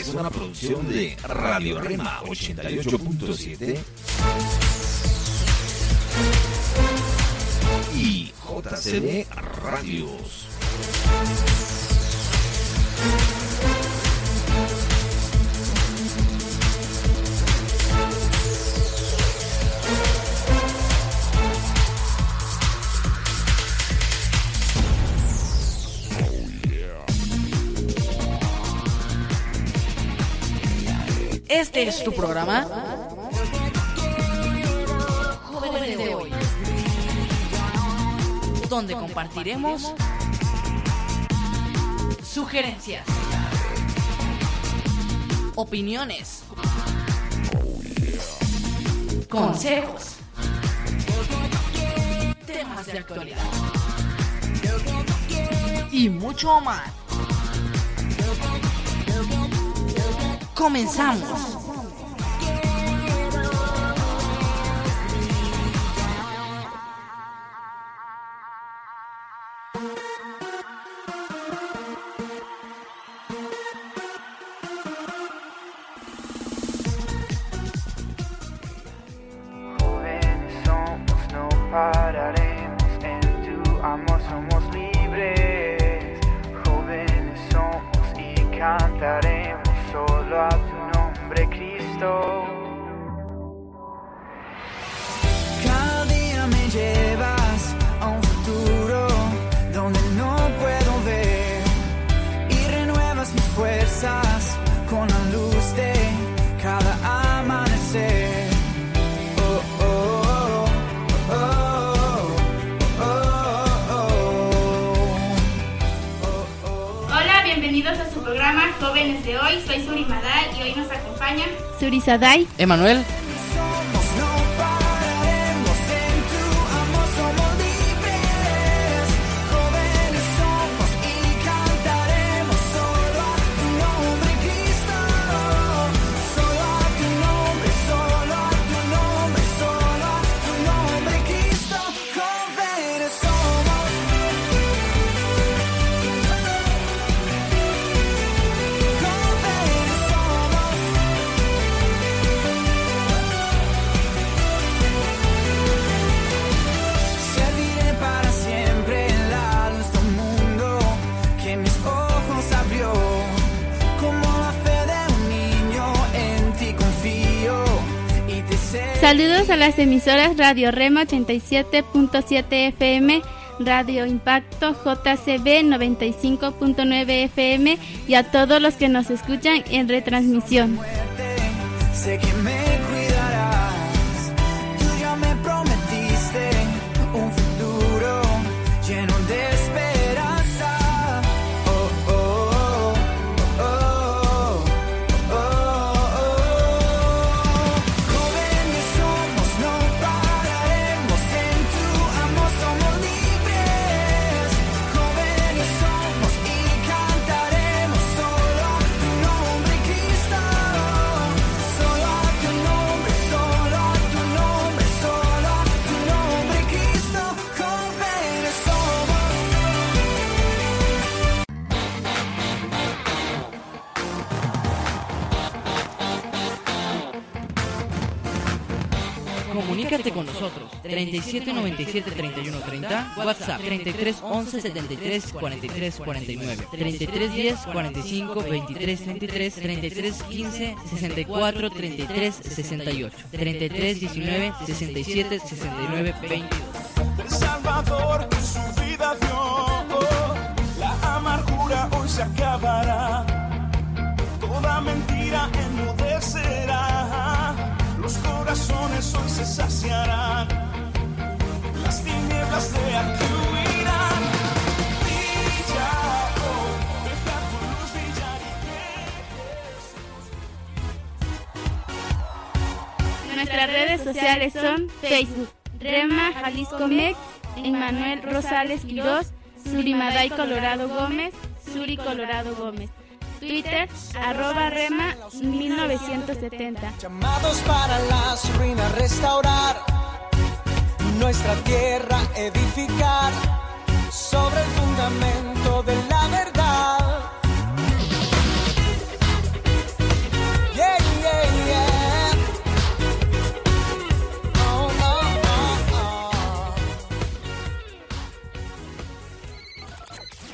es una producción de Radio Rema 88.7 y JCD Radios. Este es tu programa. Jóvenes de hoy. Donde compartiremos sugerencias, opiniones, consejos, temas de actualidad y mucho más. Comenzamos. Jóvenes de Hoy. Soy Suri Madal y hoy nos acompaña Surisadai, Emanuel, saludos a las emisoras Radio Rema 87.7 FM, Radio Impacto JCB 95.9 FM y a todos los que nos escuchan en retransmisión. Comunícate con nosotros. 37 97 31 30, WhatsApp 33 11 73 43 49, 33 10 45 23 33, 33 15 64 33 68, 33 19 67 69 22. El Salvador su vida dio. La amargura hoy se acabará. Toda mentira enmudecerá. Los corazones hoy se saciarán. Las tinieblas de aquí huirán. Brilla, oh, deja tu luz brillar y Nuestras redes sociales son Facebook, Rema Jalisco Mex, Emmanuel Rosales Quiroz, Surimaday Colorado Gómez, Suri Colorado Gómez. Twitter, arroba Rema 1970. Llamados para las ruinas restaurar, nuestra tierra edificar sobre el fundamento de la verdad.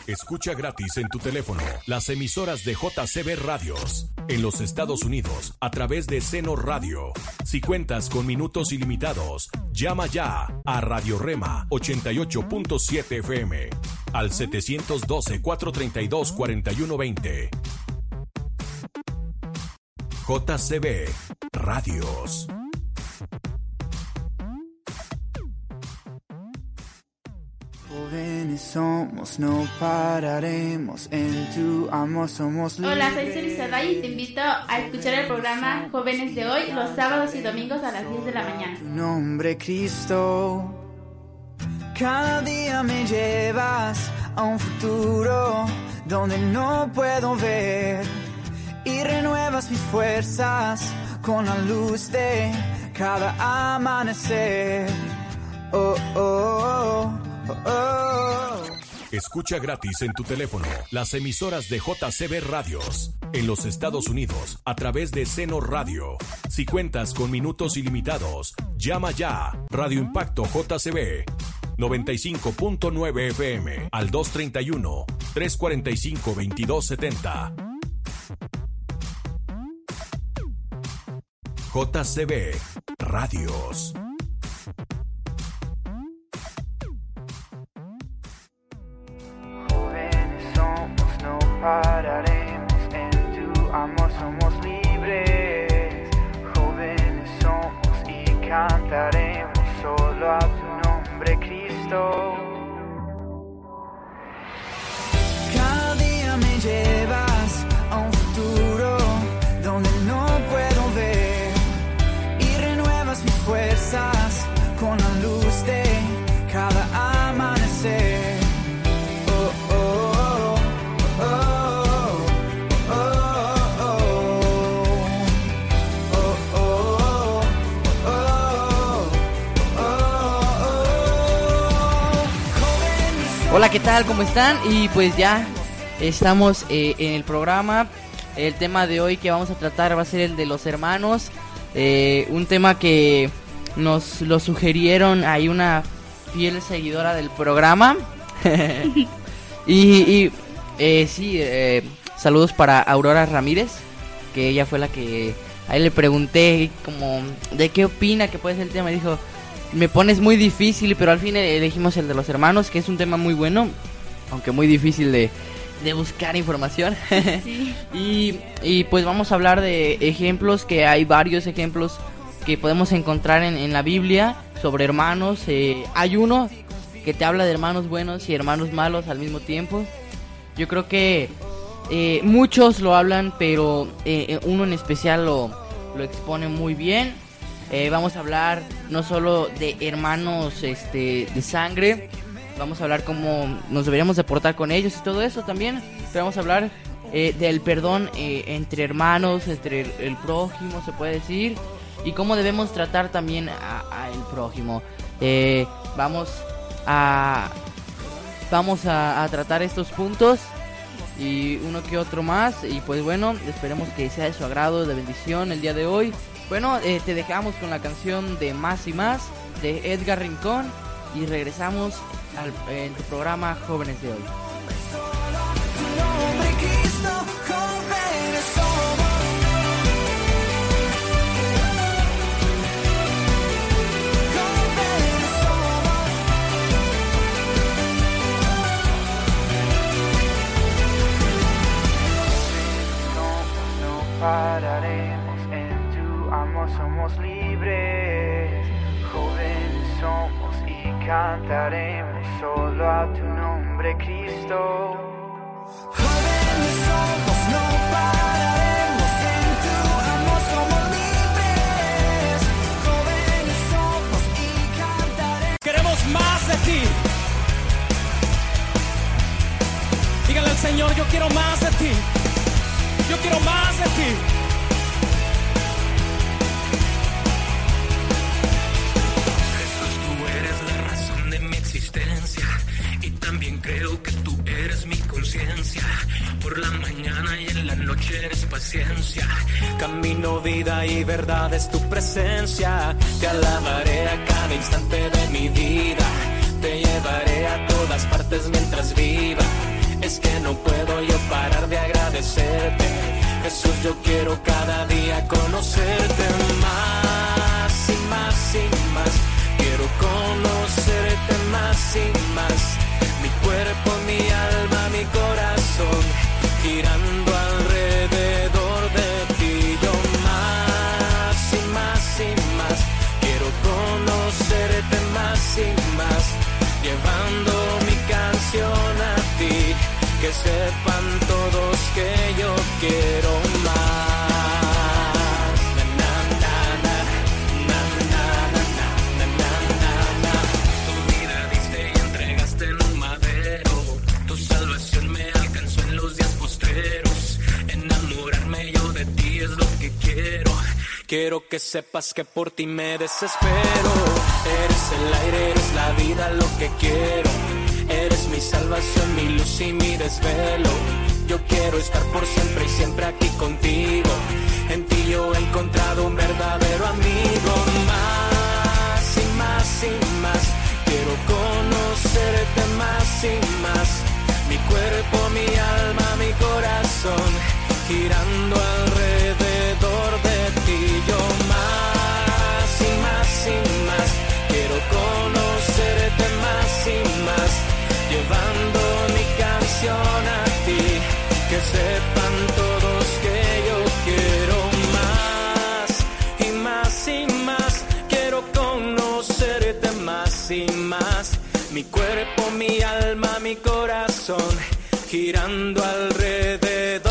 Escucha gratis en tu teléfono las emisoras de JCB Radios en los Estados Unidos a través de Seno Radio. Si cuentas con minutos ilimitados, llama ya a Radio Rema 88.7 FM al 712-432-4120. JCB Radios. Somos, no pararemos. En tu amor somos Hola, soy Suri Saday y te invito a escuchar el programa Jóvenes de Hoy los sábados y domingos a las 10 de la mañana. Tu nombre Cristo. Cada día me llevas a un futuro donde no puedo ver y renuevas mis fuerzas con la luz de cada amanecer. Oh, oh, oh, oh, oh. Escucha gratis en tu teléfono las emisoras de JCB Radios en los Estados Unidos a través de Seno Radio. Si cuentas con minutos ilimitados, llama ya Radio Impacto JCB 95.9 FM al 231 345 2270. JCB Radios. Somos, no pararemos. En tu amor somos libres. Jóvenes somos y cantaremos solo a tu nombre, Cristo. ¿Qué tal? ¿Cómo están? Y pues ya estamos eh, en el programa. El tema de hoy que vamos a tratar va a ser el de los hermanos. Eh, un tema que nos lo sugirieron. Hay una fiel seguidora del programa. y eh, sí, saludos para Aurora Ramírez. Que ella fue la que... Ahí le pregunté como de qué opina que puede ser el tema. Y dijo, me pones muy difícil, pero al fin elegimos el de los hermanos, que es un tema muy bueno, aunque muy difícil de, de buscar información. Sí. y, y pues vamos a hablar de ejemplos, que hay varios ejemplos que podemos encontrar en, en la Biblia sobre hermanos. eh, hay uno que te habla de hermanos buenos y hermanos malos al mismo tiempo. Yo creo que eh, muchos lo hablan, pero eh, eh, uno en especial lo, lo expone muy bien. Eh, vamos a hablar no solo de hermanos este, de sangre, vamos a hablar cómo nos deberíamos de portar con ellos y todo eso también. Pero vamos a hablar eh, del perdón eh, entre hermanos, entre el, el prójimo, se puede decir, y cómo debemos tratar también a, a el prójimo. Eh, vamos a vamos a, a tratar estos puntos y uno que otro más y pues bueno esperemos que sea de su agrado de bendición el día de hoy bueno eh, te dejamos con la canción de más y más de Edgar Rincón y regresamos al, en tu programa jóvenes de hoy pararemos. Cantaremos solo a tu nombre, Cristo. Jóvenes somos, no pararemos. En tu amor somos libres. Jóvenes somos y cantaremos. Queremos más de ti. Díganle al Señor, yo quiero más de ti. Yo quiero más de ti. Camino, vida y verdad es tu presencia. Te alabaré a cada instante de mi vida. Te llevaré a todas partes mientras viva. conocerte. Jesús, yo quiero cada día conocerte más y más y más. Quiero conocerte más y más. Mi cuerpo, mi alma, mi corazón, girando Llevando mi canción a ti. Que sepan todos que yo quiero más. Na, na, na, na, na, na, na, na, na, na. Tu vida diste y entregaste en madero. Tu salvación me alcanzó en los días postreros. Enamorarme yo de ti es lo que quiero. Quiero que sepas que por ti me desespero. Eres el aire, eres la vida, lo que quiero. Eres mi salvación, mi luz y mi desvelo. Yo quiero estar por siempre y siempre aquí contigo. En ti yo he encontrado un verdadero amigo. Más y más y más. Quiero conocerte más y más. Mi cuerpo, mi alma, mi corazón. Girando alrededor conocerte más y más. Llevando mi canción a ti. Que sepan todos que yo quiero más y más y más. Quiero conocerte más y más. Mi cuerpo, mi alma, mi corazón. Girando alrededor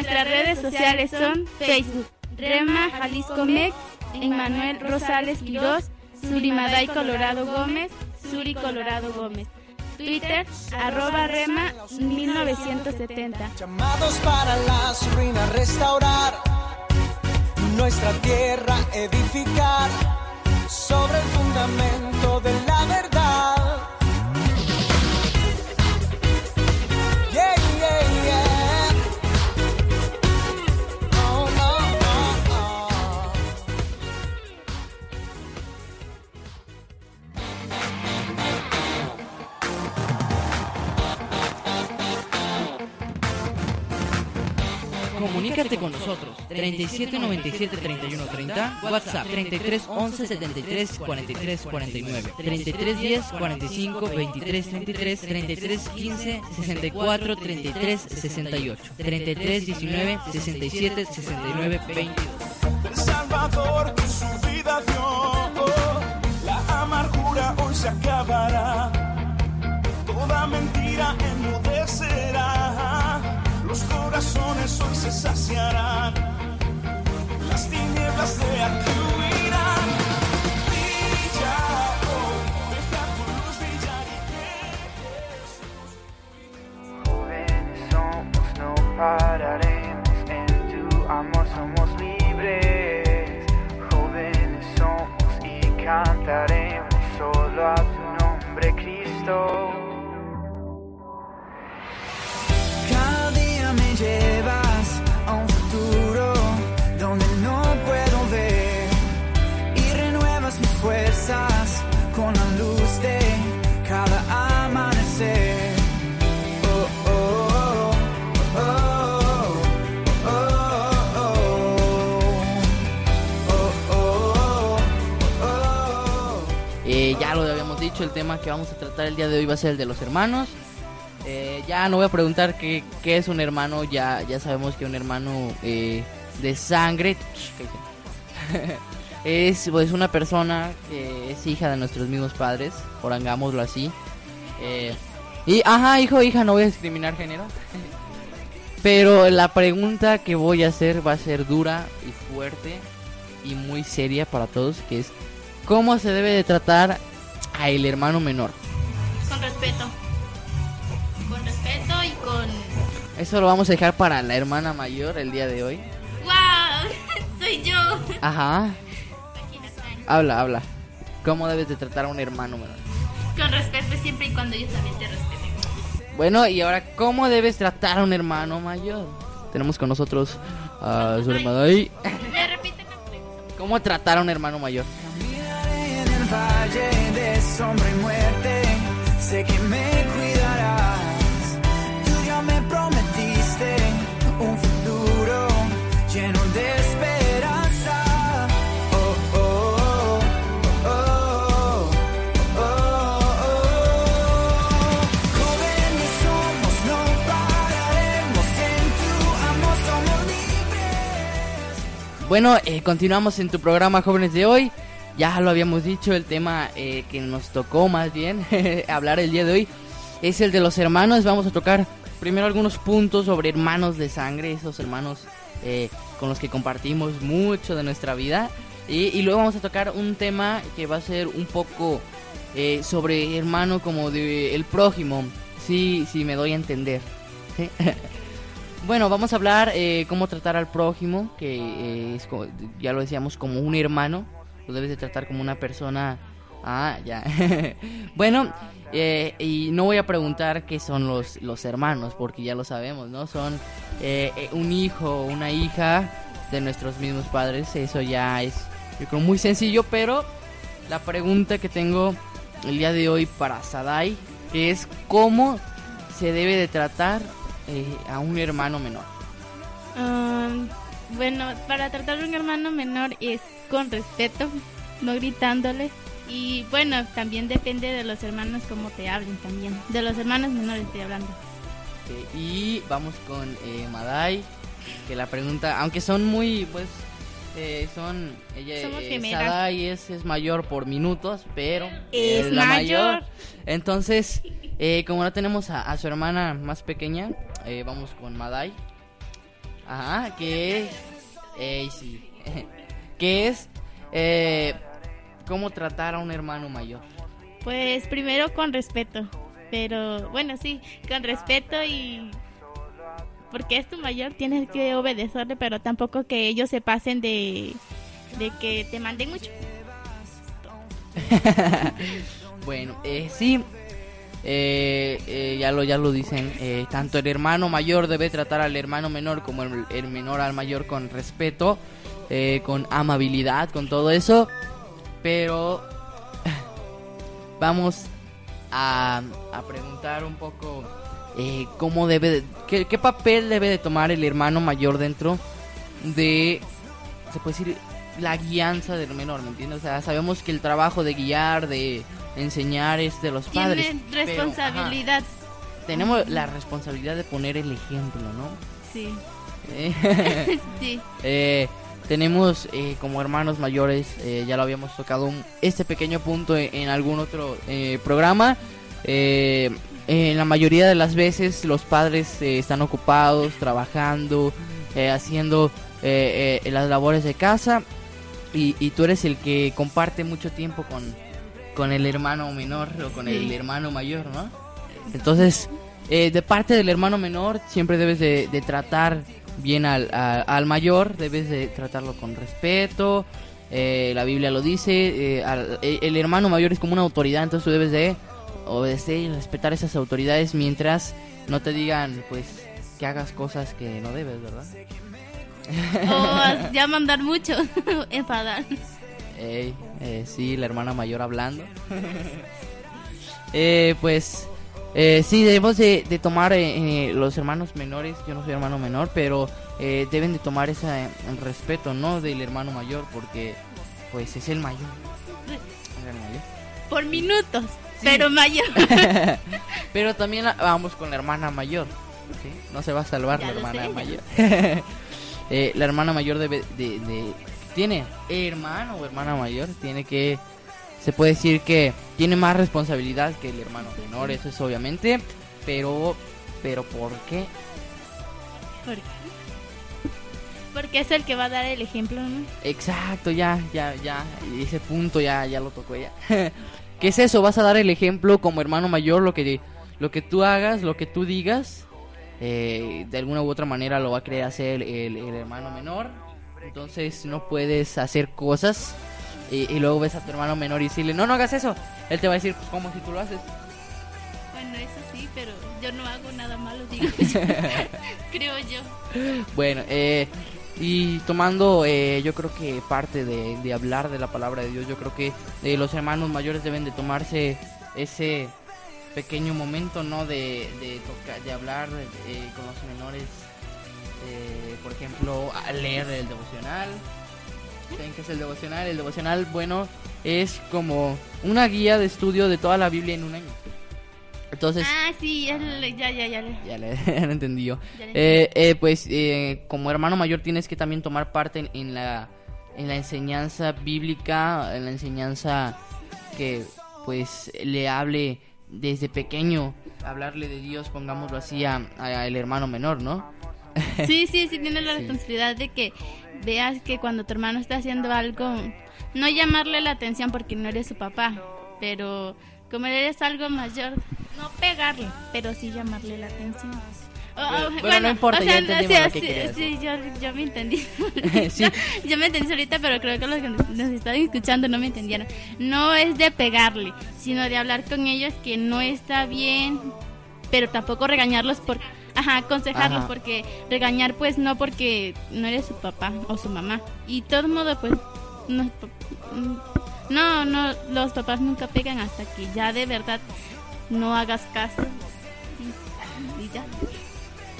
Nuestras redes sociales son Facebook, Rema Jalisco Mex, Emmanuel Rosales Quirós, Surimaday Colorado Gómez, Suri Colorado Gómez. Twitter, arroba Rema 1970. Llamados para las ruinas restaurar, nuestra tierra edificar sobre el fundamento de la Comunícate con nosotros 37 97 31 30 WhatsApp 33 11 73 43 49 33 10 45 23 33 33 15 64 33 68 33 19 67 69 22 El Salvador que su vida dio, la amargura hoy se acabará, toda mentira enmudecerá, los corazones hoy se saciarán, las tinieblas de aquí el día de hoy va a ser el de los hermanos. Eh, ya no voy a preguntar qué, es un hermano, ya, ya sabemos que un hermano eh, de sangre es pues una persona que es hija de nuestros mismos padres, orangámoslo así. Eh, y, ajá, hijo, hija, no voy a discriminar género. Pero la pregunta que voy a hacer va a ser dura y fuerte y muy seria para todos, que es ¿cómo se debe de tratar a el hermano menor? Con respeto. Con respeto y con... Eso lo vamos a dejar para la hermana mayor el día de hoy. ¡Wow! Soy yo. Ajá. Habla, habla. ¿Cómo debes de tratar a un hermano menor? Con respeto siempre y cuando ellos también te respeten. Bueno, y ahora, ¿cómo debes tratar a un hermano mayor? Tenemos con nosotros a su hermano ahí. Me repite ¿Cómo tratar a un hermano mayor? en el valle de sombra y muerte, sé que me cuidarás. Tú ya me prometiste un futuro lleno de esperanza. Oh, oh, oh, oh, oh, oh, oh. Jóvenes somos, no pararemos en tu amor, somos libres. Bueno, eh, continuamos en tu programa Jóvenes de hoy. Ya lo habíamos dicho, el tema eh, que nos tocó más bien hablar el día de hoy es el de los hermanos. Vamos a tocar primero algunos puntos sobre hermanos de sangre, esos hermanos eh, con los que compartimos mucho de nuestra vida. Y, luego vamos a tocar un tema que va a ser un poco eh, sobre hermano como de el prójimo. Sí, sí, me doy a entender. Bueno, vamos a hablar eh, cómo tratar al prójimo, que eh, es, ya lo decíamos, como un hermano. Lo debes de tratar como una persona... Ah, ya. bueno, eh, y no voy a preguntar qué son los, los hermanos, porque ya lo sabemos, ¿no? Son eh, eh, un hijo o una hija de nuestros mismos padres. Eso ya es creo, muy sencillo, pero la pregunta que tengo el día de hoy para Sadai es cómo se debe de tratar eh, a un hermano menor. Um, bueno, para tratar a un hermano menor es con respeto, no gritándole. Y bueno, también depende de los hermanos cómo te hablen también. De los hermanos menores estoy hablando. Y vamos con eh, Madai, que la pregunta, aunque son muy, pues, eh, son, ella, Somos eh. Sadai es, es mayor por minutos, pero Es la mayor. Entonces, eh, como no tenemos a, a su hermana más pequeña, eh, vamos con Madai. Ajá, que es, eh, sí, que es, eh, cómo tratar a un hermano mayor. Pues primero con respeto. Pero bueno, sí, con respeto y... Porque es tu mayor, tienes que obedecerle, pero tampoco que ellos se pasen de, de que te manden mucho. Bueno, eh, sí, eh, eh, ya lo ya lo dicen. eh, tanto el hermano mayor debe tratar al hermano menor como el, menor al mayor con respeto, con amabilidad, con todo eso. Pero vamos a, a preguntar un poco cómo debe, de- qué, qué papel debe de tomar el hermano mayor dentro de, se puede decir, la guianza del menor, ¿me entiendes? O sea, sabemos que el trabajo de guiar, de enseñar es de los padres. Tienen pero, ajá, responsabilidad. tenemos la responsabilidad de poner el ejemplo, ¿no? Sí. Eh, Sí. eh, tenemos eh, como hermanos mayores, eh, ya lo habíamos tocado un- este pequeño punto en, en algún otro eh, programa. Eh, en la mayoría de las veces los padres están ocupados, trabajando, haciendo eh, eh, las labores de casa y, y tú eres el que comparte mucho tiempo con, con el hermano menor o con el Sí. hermano mayor, ¿no? Entonces, eh, de parte del hermano menor, siempre debes de, de tratar bien al, a- al mayor, debes de tratarlo con respeto. eh, la Biblia lo dice, eh, al- eh, el hermano mayor es como una autoridad, entonces tú debes de obedecer y respetar esas autoridades mientras no te digan, pues, que hagas cosas que no debes, ¿verdad? O ya mandar mucho, enfadar. Ey, eh, sí, la hermana mayor hablando. eh, pues eh, sí, debemos de, de tomar eh, eh, los hermanos menores, yo no soy hermano menor, pero eh, deben de tomar ese respeto, ¿no? Del hermano mayor, porque pues es el mayor. Es el mayor. Por minutos, pero mayor. pero también ah, vamos con la hermana mayor. ¿sí? No se va a salvar Ya la hermana sé, mayor. La hermana mayor debe de, de- tiene hermano o hermana mayor tiene que se puede decir que tiene más responsabilidad que el hermano menor eso es obviamente pero pero por qué ¿Por qué? Porque es el que va a dar el ejemplo, ¿no? exacto ya ya ya ese punto ya ya lo tocó ella ¿Qué es eso? Vas a dar el ejemplo como hermano mayor, lo que, lo que tú hagas, lo que tú digas, eh, de alguna u otra manera lo va a querer hacer el, el hermano menor. Entonces no puedes hacer cosas y, y luego ves a tu hermano menor y decirle, no, no hagas eso. Él te va a decir, pues, ¿cómo si tú lo haces? Bueno, eso sí, pero yo no hago nada malo, digo. Creo yo. Bueno, eh, y tomando, eh, yo creo que parte de, de hablar de la palabra de Dios, yo creo que eh, los hermanos mayores deben de tomarse ese pequeño momento, ¿no? De, de, toca- de hablar eh, con los menores, eh, por ejemplo, a leer el devocional. ¿Saben qué es el devocional? El devocional, bueno, es como una guía de estudio de toda la Biblia en un año. Entonces, Ah, sí, ya, ya, ya. ya le ya. Ya le Eh, eh, pues eh, como hermano mayor tienes que también tomar parte en, en la en la enseñanza bíblica, en la enseñanza que pues le hable desde pequeño, hablarle de Dios, pongámoslo así, a, a el hermano menor, ¿no? Sí, sí, sí, tienes la Sí. responsabilidad de que veas que cuando tu hermano está haciendo algo, no llamarle la atención porque no eres su papá, pero como eres algo mayor, no pegarle, pero sí llamarle la atención. O- Bueno, o- bueno, no importa, ya entendimos sí, lo que sí, sí, yo, yo me entendí. Sí. Yo me entendí ahorita, pero creo que los que nos nos están escuchando no me entendieron. No es de pegarle, sino de hablar con ellos que no está bien, pero tampoco regañarlos por... Ajá, aconsejarlos Ajá. porque regañar pues no porque no eres su papá o su mamá. Y de todo modo pues no, no, no, los papás nunca pegan hasta que ya de verdad no hagas caso. Y, y ya.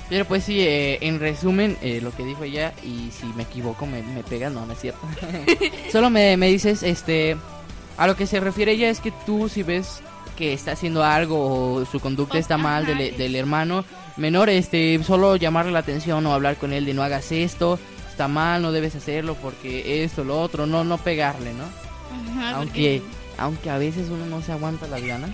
Pero pues sí, eh, en resumen, eh, lo que dijo ella, y si me equivoco me, me pega, no, no es cierto. Solo me, me dices, este, a lo que se refiere ella es que tú si ves que está haciendo algo o su conducta está mal ajá, del, del hermano menor, este, solo llamarle la atención o hablar con él de no hagas esto, está mal, no debes hacerlo porque esto, lo otro, no, no pegarle, ¿no? Ajá, aunque, porque- aunque a veces uno no se aguanta las ganas.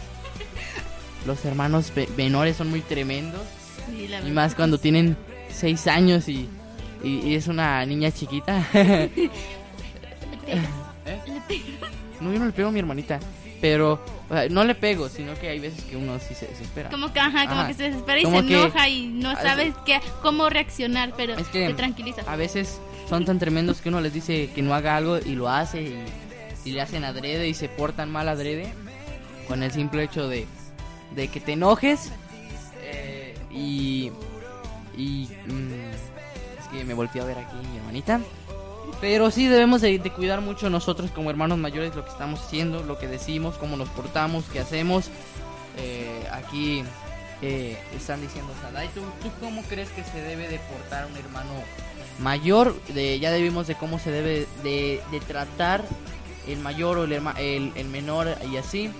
Los hermanos menores son muy tremendos. sí, la Y más cuando tienen seis años y, y- y es una niña chiquita. ¿Eh? No, yo no le pego a mi hermanita. Pero o sea, no le pego, sino que hay veces que uno sí se desespera. Como que, ajá, como Ajá. que se desespera y Como se que- enoja y no sabes qué, cómo reaccionar, pero Es que te tranquilizas. A veces son tan tremendos que uno les dice que no haga algo y lo hace y, y le hacen adrede y se portan mal adrede con el simple hecho de, de que te enojes eh, y, y mm, es que me volteé a ver aquí mi hermanita pero sí debemos de, cuidar mucho nosotros como hermanos mayores lo que estamos haciendo lo que decimos cómo nos portamos qué hacemos. Eh, aquí eh, están diciendo Sadai ¿tú, tú cómo crees que se debe de portar un hermano mayor ya debimos de cómo se debe de, de tratar el mayor o el, herma- el, el menor y así.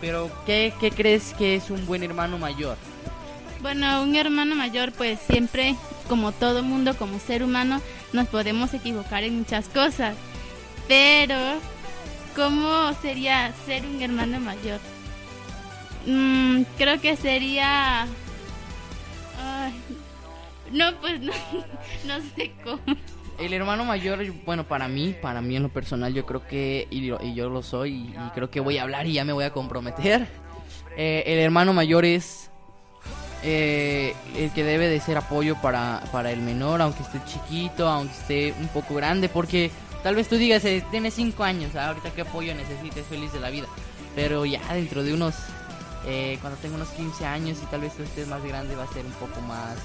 Pero ¿qué, ¿qué crees que es un buen hermano mayor? Bueno, un hermano mayor, pues siempre, como todo mundo, como ser humano, nos podemos equivocar en muchas cosas. Pero, ¿cómo sería ser un hermano mayor? Mm, creo que sería... Ay, no, pues no, no sé cómo. El hermano mayor, bueno, para mí, para mí en lo personal, yo creo que, y, yo lo soy, y, y creo que voy a hablar y ya me voy a comprometer. Eh, el hermano mayor es eh, el que debe de ser apoyo para, para el menor, aunque esté chiquito, aunque esté un poco grande, porque tal vez tú digas, eh, tienes 5 años, ah, ahorita qué apoyo necesites, feliz de la vida. Pero ya dentro de unos, eh, cuando tenga unos 15 años y tal vez tú estés más grande, va a ser un poco más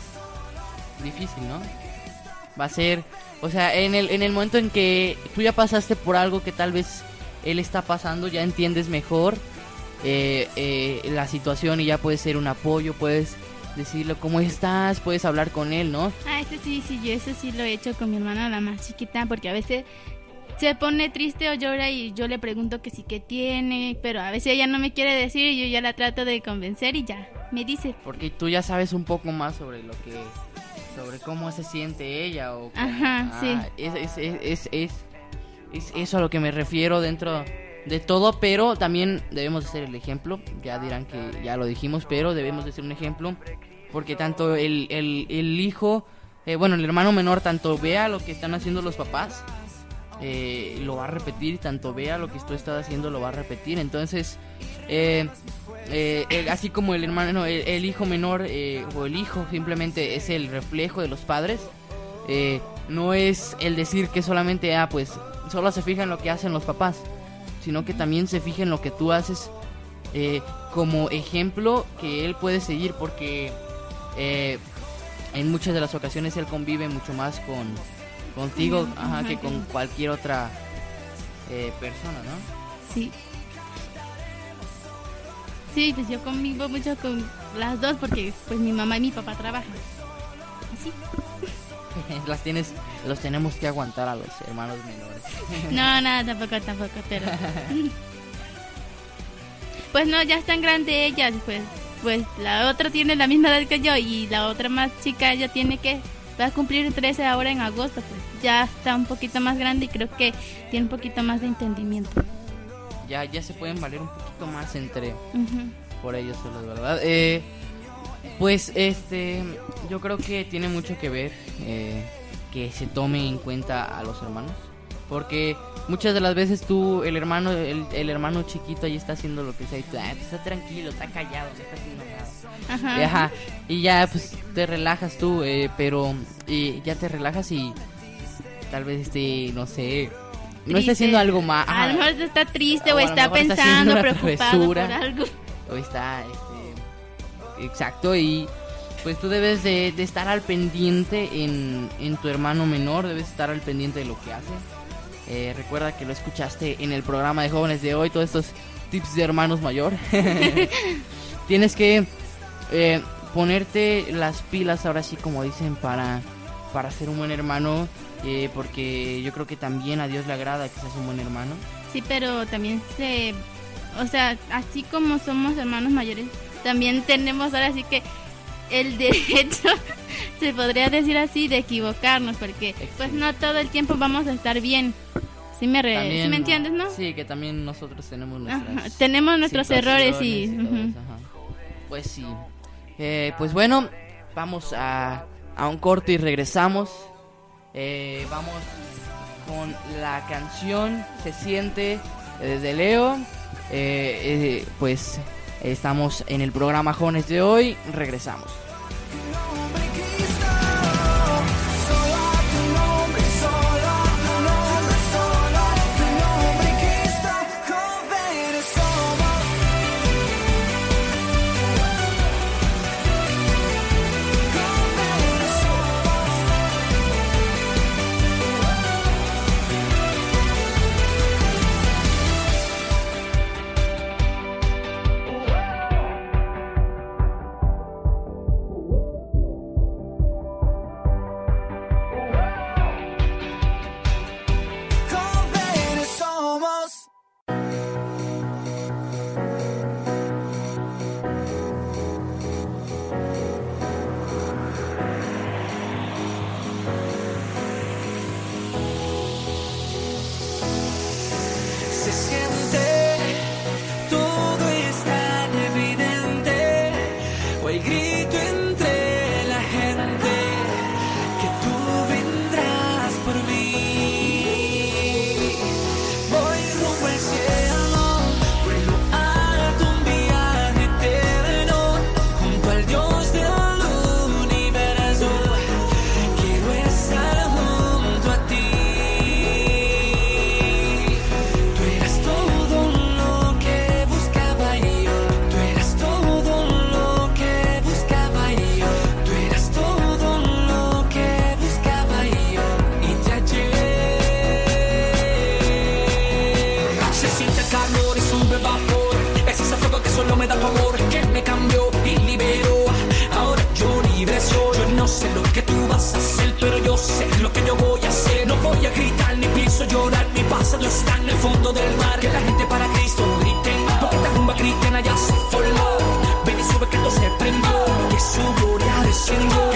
difícil, ¿no? Va a ser, o sea, en el, en el momento en que tú ya pasaste por algo que tal vez él está pasando, ya entiendes mejor eh, eh, la situación y ya puedes ser un apoyo, puedes decirle cómo estás, puedes hablar con él, ¿no? Ah, ese sí, sí, yo eso sí lo he hecho con mi hermana, la más chiquita, porque a veces se pone triste o llora y yo le pregunto que sí que tiene, pero a veces ella no me quiere decir y yo ya la trato de convencer y ya me dice. Porque tú ya sabes un poco más sobre lo que, sobre cómo se siente ella o cómo- Ajá, sí. Ah, es, es, es- es eso a lo que me refiero dentro de todo, pero también debemos de ser el ejemplo, ya dirán que ya lo dijimos, pero debemos de ser un ejemplo, porque tanto el, el, el hijo, eh, bueno, el hermano menor, tanto vea lo que están haciendo los papás, eh, lo va a repetir, tanto vea lo que tú estás haciendo, lo va a repetir. Entonces, eh, eh, así como el hermano, el, hijo menor eh, o el hijo simplemente es el reflejo de los padres, eh, no es el decir que solamente, ah, pues solo se fija en lo que hacen los papás, sino que también se fija en lo que tú haces eh, como ejemplo que él puede seguir, porque eh, en muchas de las ocasiones él convive mucho más con contigo ajá, que con cualquier otra eh, persona, ¿no? Sí. Sí, pues yo convivo mucho con las dos porque pues mi mamá y mi papá trabajan. Así. Las tienes, los tenemos que aguantar a los hermanos menores. No, no, tampoco, tampoco, pero... Pues no, ya están grandes ellas, pues pues la otra tiene la misma edad que yo y la otra más chica ya tiene que va a cumplir 13 ahora en agosto, pues ya está un poquito más grande y creo que tiene un poquito más de entendimiento. ya, ya se pueden valer un poquito más entre Ujú. por ellos solos, ¿verdad? Eh, pues este, yo creo que tiene mucho que ver eh, que se tome en cuenta a los hermanos, porque muchas de las veces tú, el hermano, el, el hermano chiquito ahí está haciendo lo que sea y tú, "Ah, está tranquilo, está callado, no está haciendo nada. Ajá. Y, ajá, y ya pues te relajas tú, eh, pero y ya te relajas y tal vez este, no sé, no está haciendo algo más. A lo mejor está triste o, está está pensando, una preocupado por algo. o está este, exacto y pues tú debes de, de estar al pendiente en, en tu hermano menor debes estar al pendiente de lo que hace. Eh, recuerda que lo escuchaste en el programa de jóvenes de hoy todos estos tips de hermanos mayor. Tienes que eh, ponerte las pilas ahora sí como dicen para para ser un buen hermano eh, porque yo creo que también a Dios le agrada que seas un buen hermano. Sí, pero también se... O sea, así como somos hermanos mayores, también tenemos ahora sí que el derecho, se podría decir así, de equivocarnos, porque pues no todo el tiempo vamos a estar bien. ¿Sí me, re- También, ¿sí me entiendes, no? Sí, que también nosotros tenemos nuestras Ajá, tenemos nuestros errores y... eso, ajá. Pues sí. Eh, pues bueno, vamos a, a un corto y regresamos. Eh, vamos con la canción Se siente eh, de Leo. Eh, pues estamos en el programa Jóvenes de hoy. Regresamos. Solo me da tu amor. Que me cambió y liberó. Ahora yo libre soy. Yo no sé lo que tú vas a hacer, pero yo sé lo que yo voy a hacer. No voy a gritar ni pienso llorar. Mi pasado está en el fondo del mar. Que la gente para Cristo griten. Porque esta rumba griten allá se formó. Ven y sube que todo se prendió. Que su gloria descendió.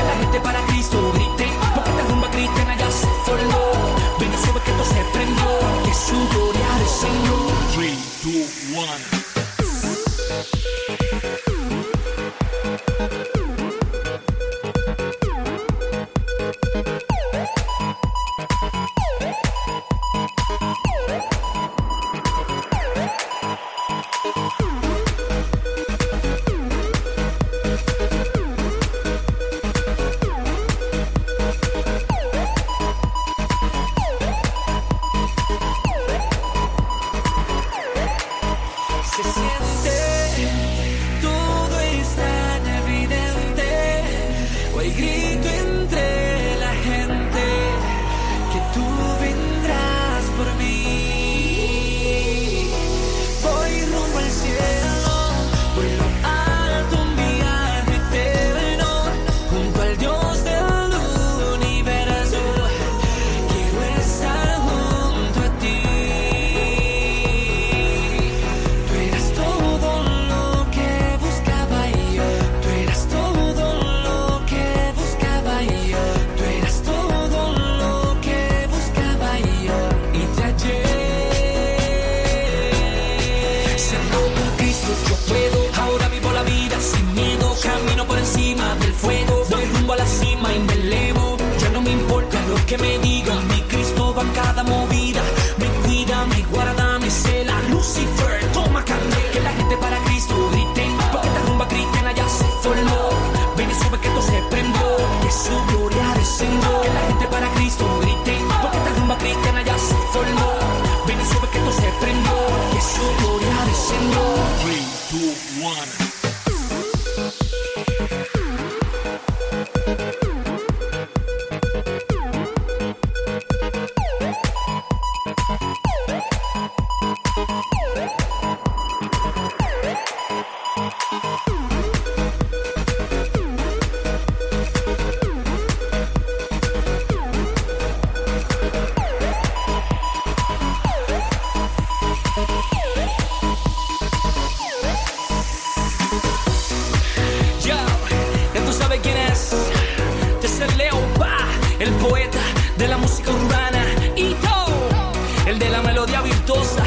Tú sabes quién es. Te es el Leo Pa, el poeta de la música urbana. Y yo, el de la melodía virtuosa.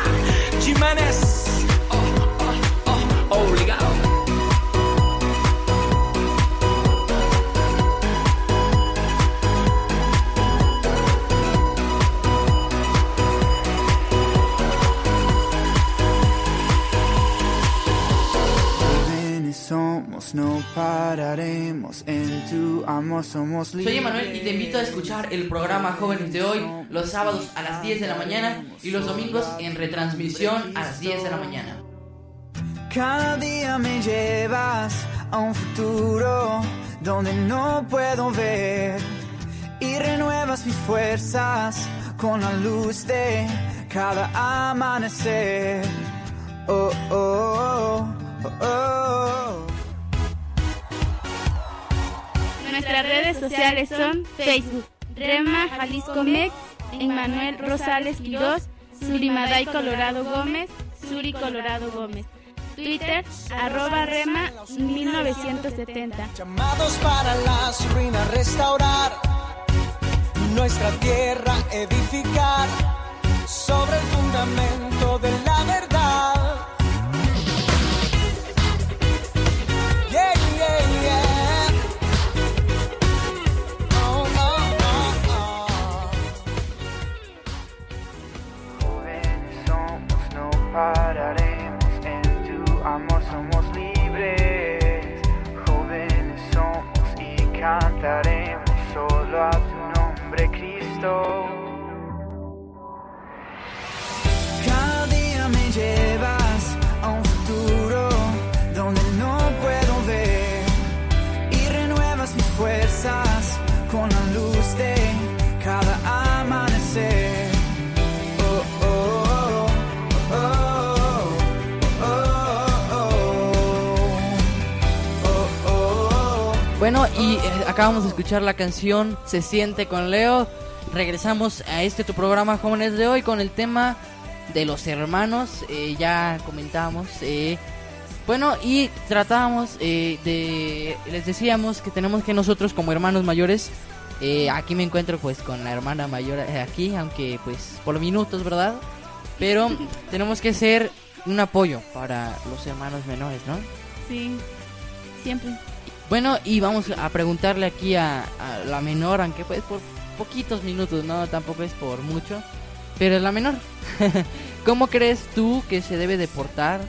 Jiménez. Oh, oh, oh, obligado. Jóvenes somos, no pararemos. En tu amor somos libres. Soy Emanuel y te invito a escuchar el programa Jóvenes de hoy los sábados a las 10 de la mañana y los domingos en retransmisión a las 10 de la mañana. Cada día me llevas a un futuro donde no puedo ver y renuevas mis fuerzas con la luz de cada amanecer. Oh, oh, oh, oh, Nuestras redes sociales son Facebook, Rema Jalisco Mex, Emmanuel Rosales Quirós, Surimaday Colorado Gómez, Suri Colorado Gómez. Twitter, arroba Rema 1970. Llamados para las ruinas restaurar, nuestra tierra edificar acabamos de escuchar la canción Se siente con Leo. Regresamos a este tu programa Jóvenes de hoy con el tema de los hermanos. eh, ya comentábamos. eh, bueno, y tratábamos eh, de... Les decíamos que tenemos que nosotros como hermanos mayores... eh, aquí me encuentro pues con la hermana mayor eh, aquí, aunque pues por minutos, ¿verdad? Pero tenemos que ser un apoyo para los hermanos menores, ¿no? Sí, siempre. Bueno, y vamos a preguntarle aquí a, a la menor, aunque pues por poquitos minutos, no, tampoco es por mucho, pero es la menor. ¿Cómo crees tú que se debe de portar?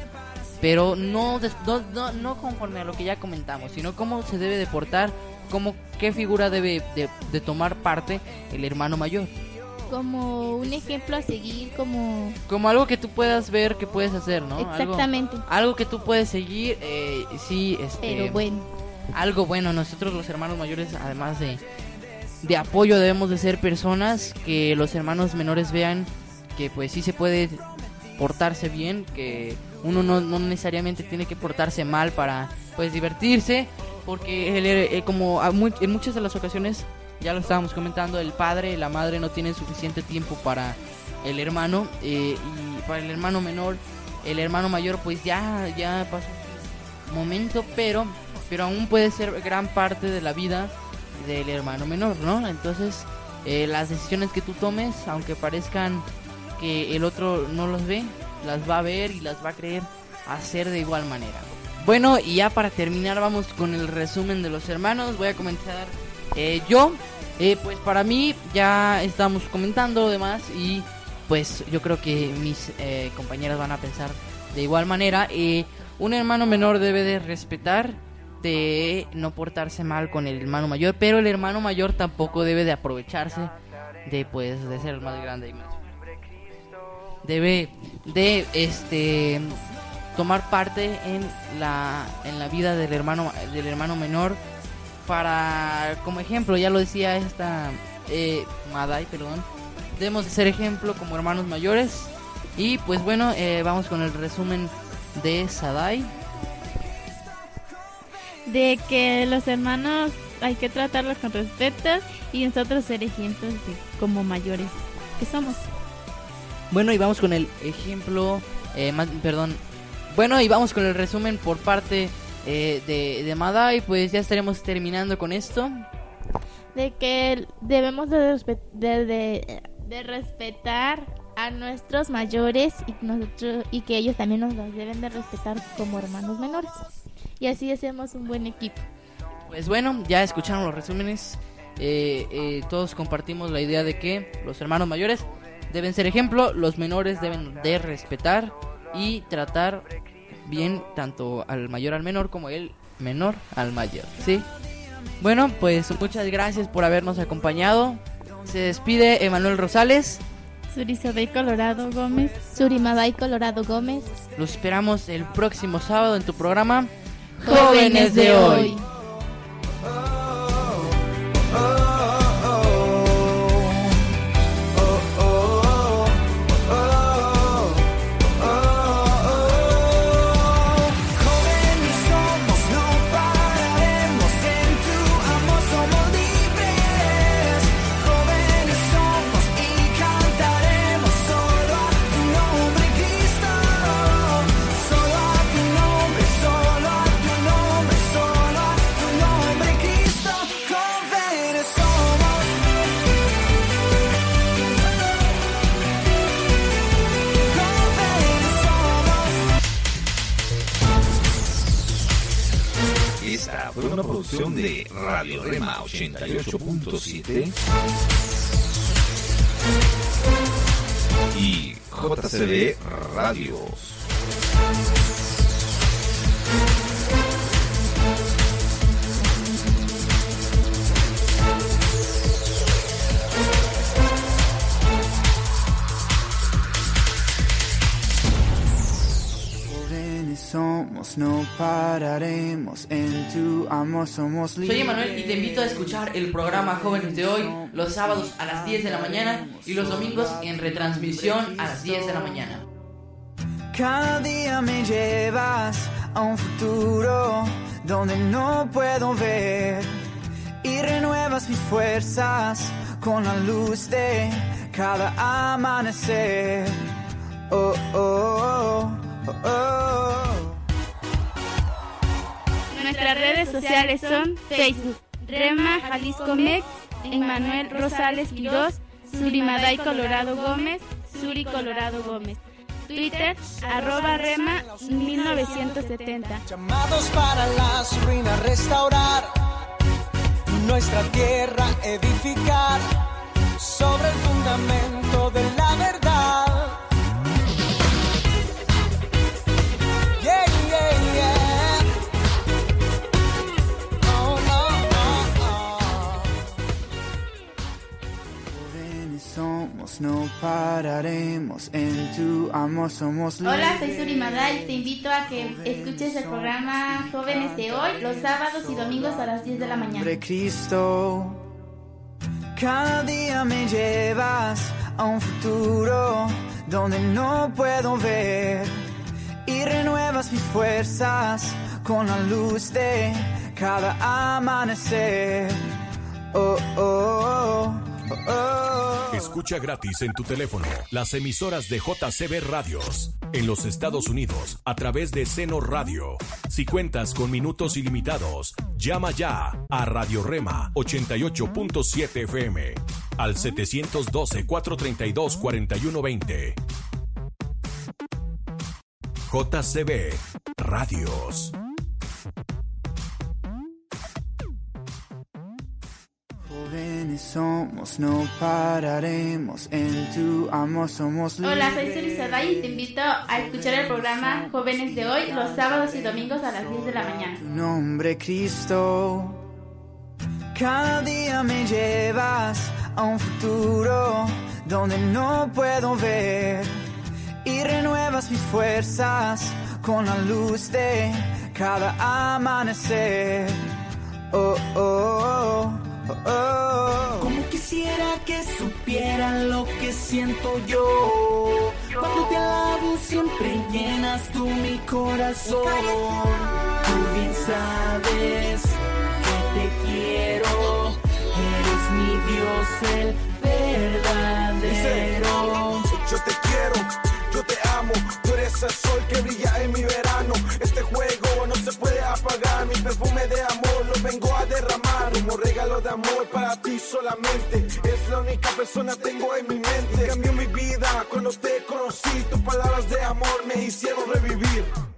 Pero no, conforme a lo que ya comentamos, sino cómo se debe de portar, cómo, qué figura debe de, de tomar parte el hermano mayor. como un ejemplo a seguir, como Como algo que tú puedas ver que puedes hacer, ¿no? Algo- Exactamente. Algo, que tú puedes seguir, eh, sí, este... Pero bueno. Algo bueno, nosotros los hermanos mayores, además de, de apoyo, debemos de ser personas que los hermanos menores vean que pues sí se puede portarse bien, que uno no, no necesariamente tiene que portarse mal para pues divertirse, porque el- eh, como a en muchas de las ocasiones, ya lo estábamos comentando, el padre, la madre no tienen suficiente tiempo para el hermano eh, y para el hermano menor, el hermano mayor pues ya, ya pasó momento, pero, pero aún puede ser gran parte de la vida del hermano menor, ¿no? Entonces, eh, las decisiones que tú tomes, aunque parezcan que el otro no los ve, las va a ver y las va a querer hacer de igual manera. Bueno, y ya para terminar vamos con el resumen de los hermanos. Voy a comenzar eh, yo. Eh, pues para mí ya estamos comentando lo demás y pues yo creo que mis eh, compañeras van a pensar de igual manera. Eh, un hermano menor debe de respetar, de no portarse mal con el hermano mayor, pero el hermano mayor tampoco debe de aprovecharse de pues de ser el más grande debe de este tomar parte en la en la vida del hermano del hermano menor para como ejemplo ya lo decía esta eh, Madai perdón debemos de ser ejemplo como hermanos mayores. Y pues bueno eh, vamos con el resumen de Sadai de que los hermanos hay que tratarlos con respeto y nosotros ser ejemplos de como mayores que somos. Bueno, y vamos con el ejemplo, eh, más, perdón. Bueno, y vamos con el resumen por parte eh, de, de Madai. Pues ya estaremos terminando con esto. De que debemos de, de- de- de respetar a nuestros mayores y, nosotros, y que ellos también nos deben de respetar como hermanos menores. Y así hacemos un buen equipo. Pues bueno, ya escucharon los resúmenes. Eh, eh, todos compartimos la idea de que los hermanos mayores deben ser ejemplo, los menores deben de respetar y tratar bien tanto al mayor al menor como el menor al mayor, ¿sí? Bueno, pues muchas gracias por habernos acompañado. Se despide Emanuel Rosales. Surisaday Colorado Gómez. Surimaday Colorado Gómez. Los esperamos el próximo sábado en tu programa Jóvenes de hoy. 88.7 y JCB Radios. Pararemos. En tu amor somos libres. Soy Emanuel y te invito a escuchar el programa Jóvenes de hoy los sábados a las 10 de la mañana y los domingos en retransmisión a las 10 de la mañana. Cada día me llevas a un futuro donde no puedo ver y renuevas mis fuerzas con la luz de cada amanecer. Oh, oh, oh, oh, oh. Nuestras redes sociales son Facebook, Rema Jalisco Mex, Emanuel Rosales Quirós, Surimaday Colorado Gómez, Suri Colorado Gómez. Twitter, arroba Rema 1970. Llamados para las ruinas restaurar, nuestra tierra edificar sobre el fundamento de la somos, pararemos en tu amor, somos. Hola, soy Suri Madal. Te invito a que escuches el programa Jóvenes de Hoy los sábados y domingos a las 10 de la mañana. Cristo, cada día me llevas a un futuro donde no puedo ver y renuevas mis fuerzas con la luz de cada amanecer. Oh, oh, oh, oh, oh. Escucha gratis en tu teléfono las emisoras de JCB Radios en los Estados Unidos a través de Seno Radio. Si cuentas con minutos ilimitados, llama ya a Radio Rema 88.7 FM al 712-432-4120. JCB Radios. Jóvenes somos, no pararemos en tu amor, somos. Hola, soy Suri Saday y te invito a escuchar el programa Jóvenes de Hoy los sábados y domingos a las 10 de la mañana. Tu nombre Cristo, cada día me llevas a un futuro donde no puedo ver y renuevas mis fuerzas con la luz de cada amanecer. Oh, oh, oh, oh. Como quisiera que supieran lo que siento yo. Cuando te alabo siempre llenas tú mi corazón. Tú bien sabes que te quiero. Eres mi Dios el verdadero. Yo te quiero, yo te amo, tú eres el sol que brilla en mi De amor para ti solamente, es la única persona que tengo en mi mente. Cambió mi vida cuando te conocí, tus palabras de amor me hicieron revivir.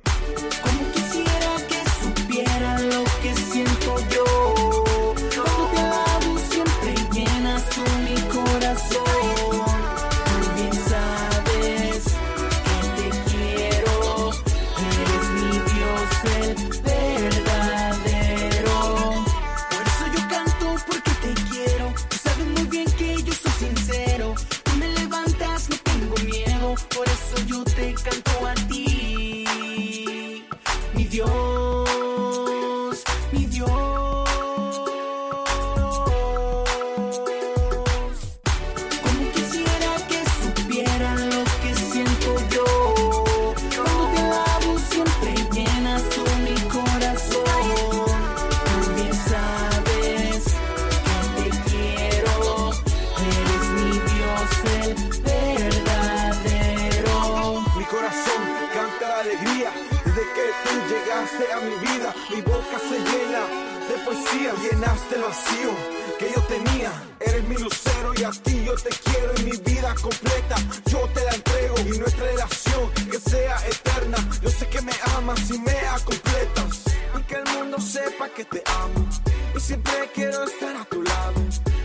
Mi vida. Mi boca se llena de poesía, llenaste el vacío que yo tenía. Eres mi lucero y a ti yo te quiero y mi vida completa yo te la entrego y nuestra relación que sea eterna. Yo sé que me amas y me completas y que el mundo sepa que te amo y siempre quiero estar a tu lado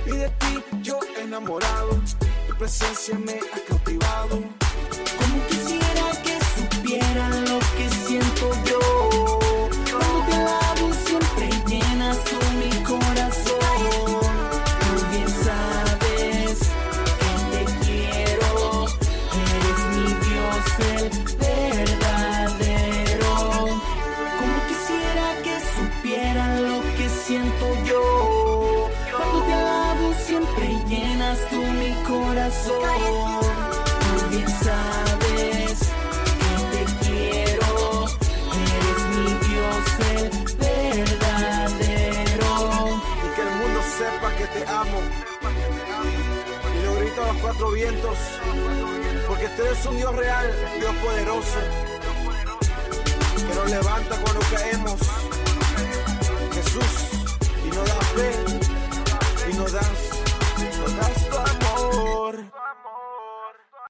y de ti yo enamorado. Tu presencia me ha cautivado. Como quisiera que supieran lo que siento yo. Cuatro vientos, porque tú eres un Dios real, Dios poderoso, que nos levanta cuando caemos. Jesús, y nos das fe, y nos das, nos das tu amor.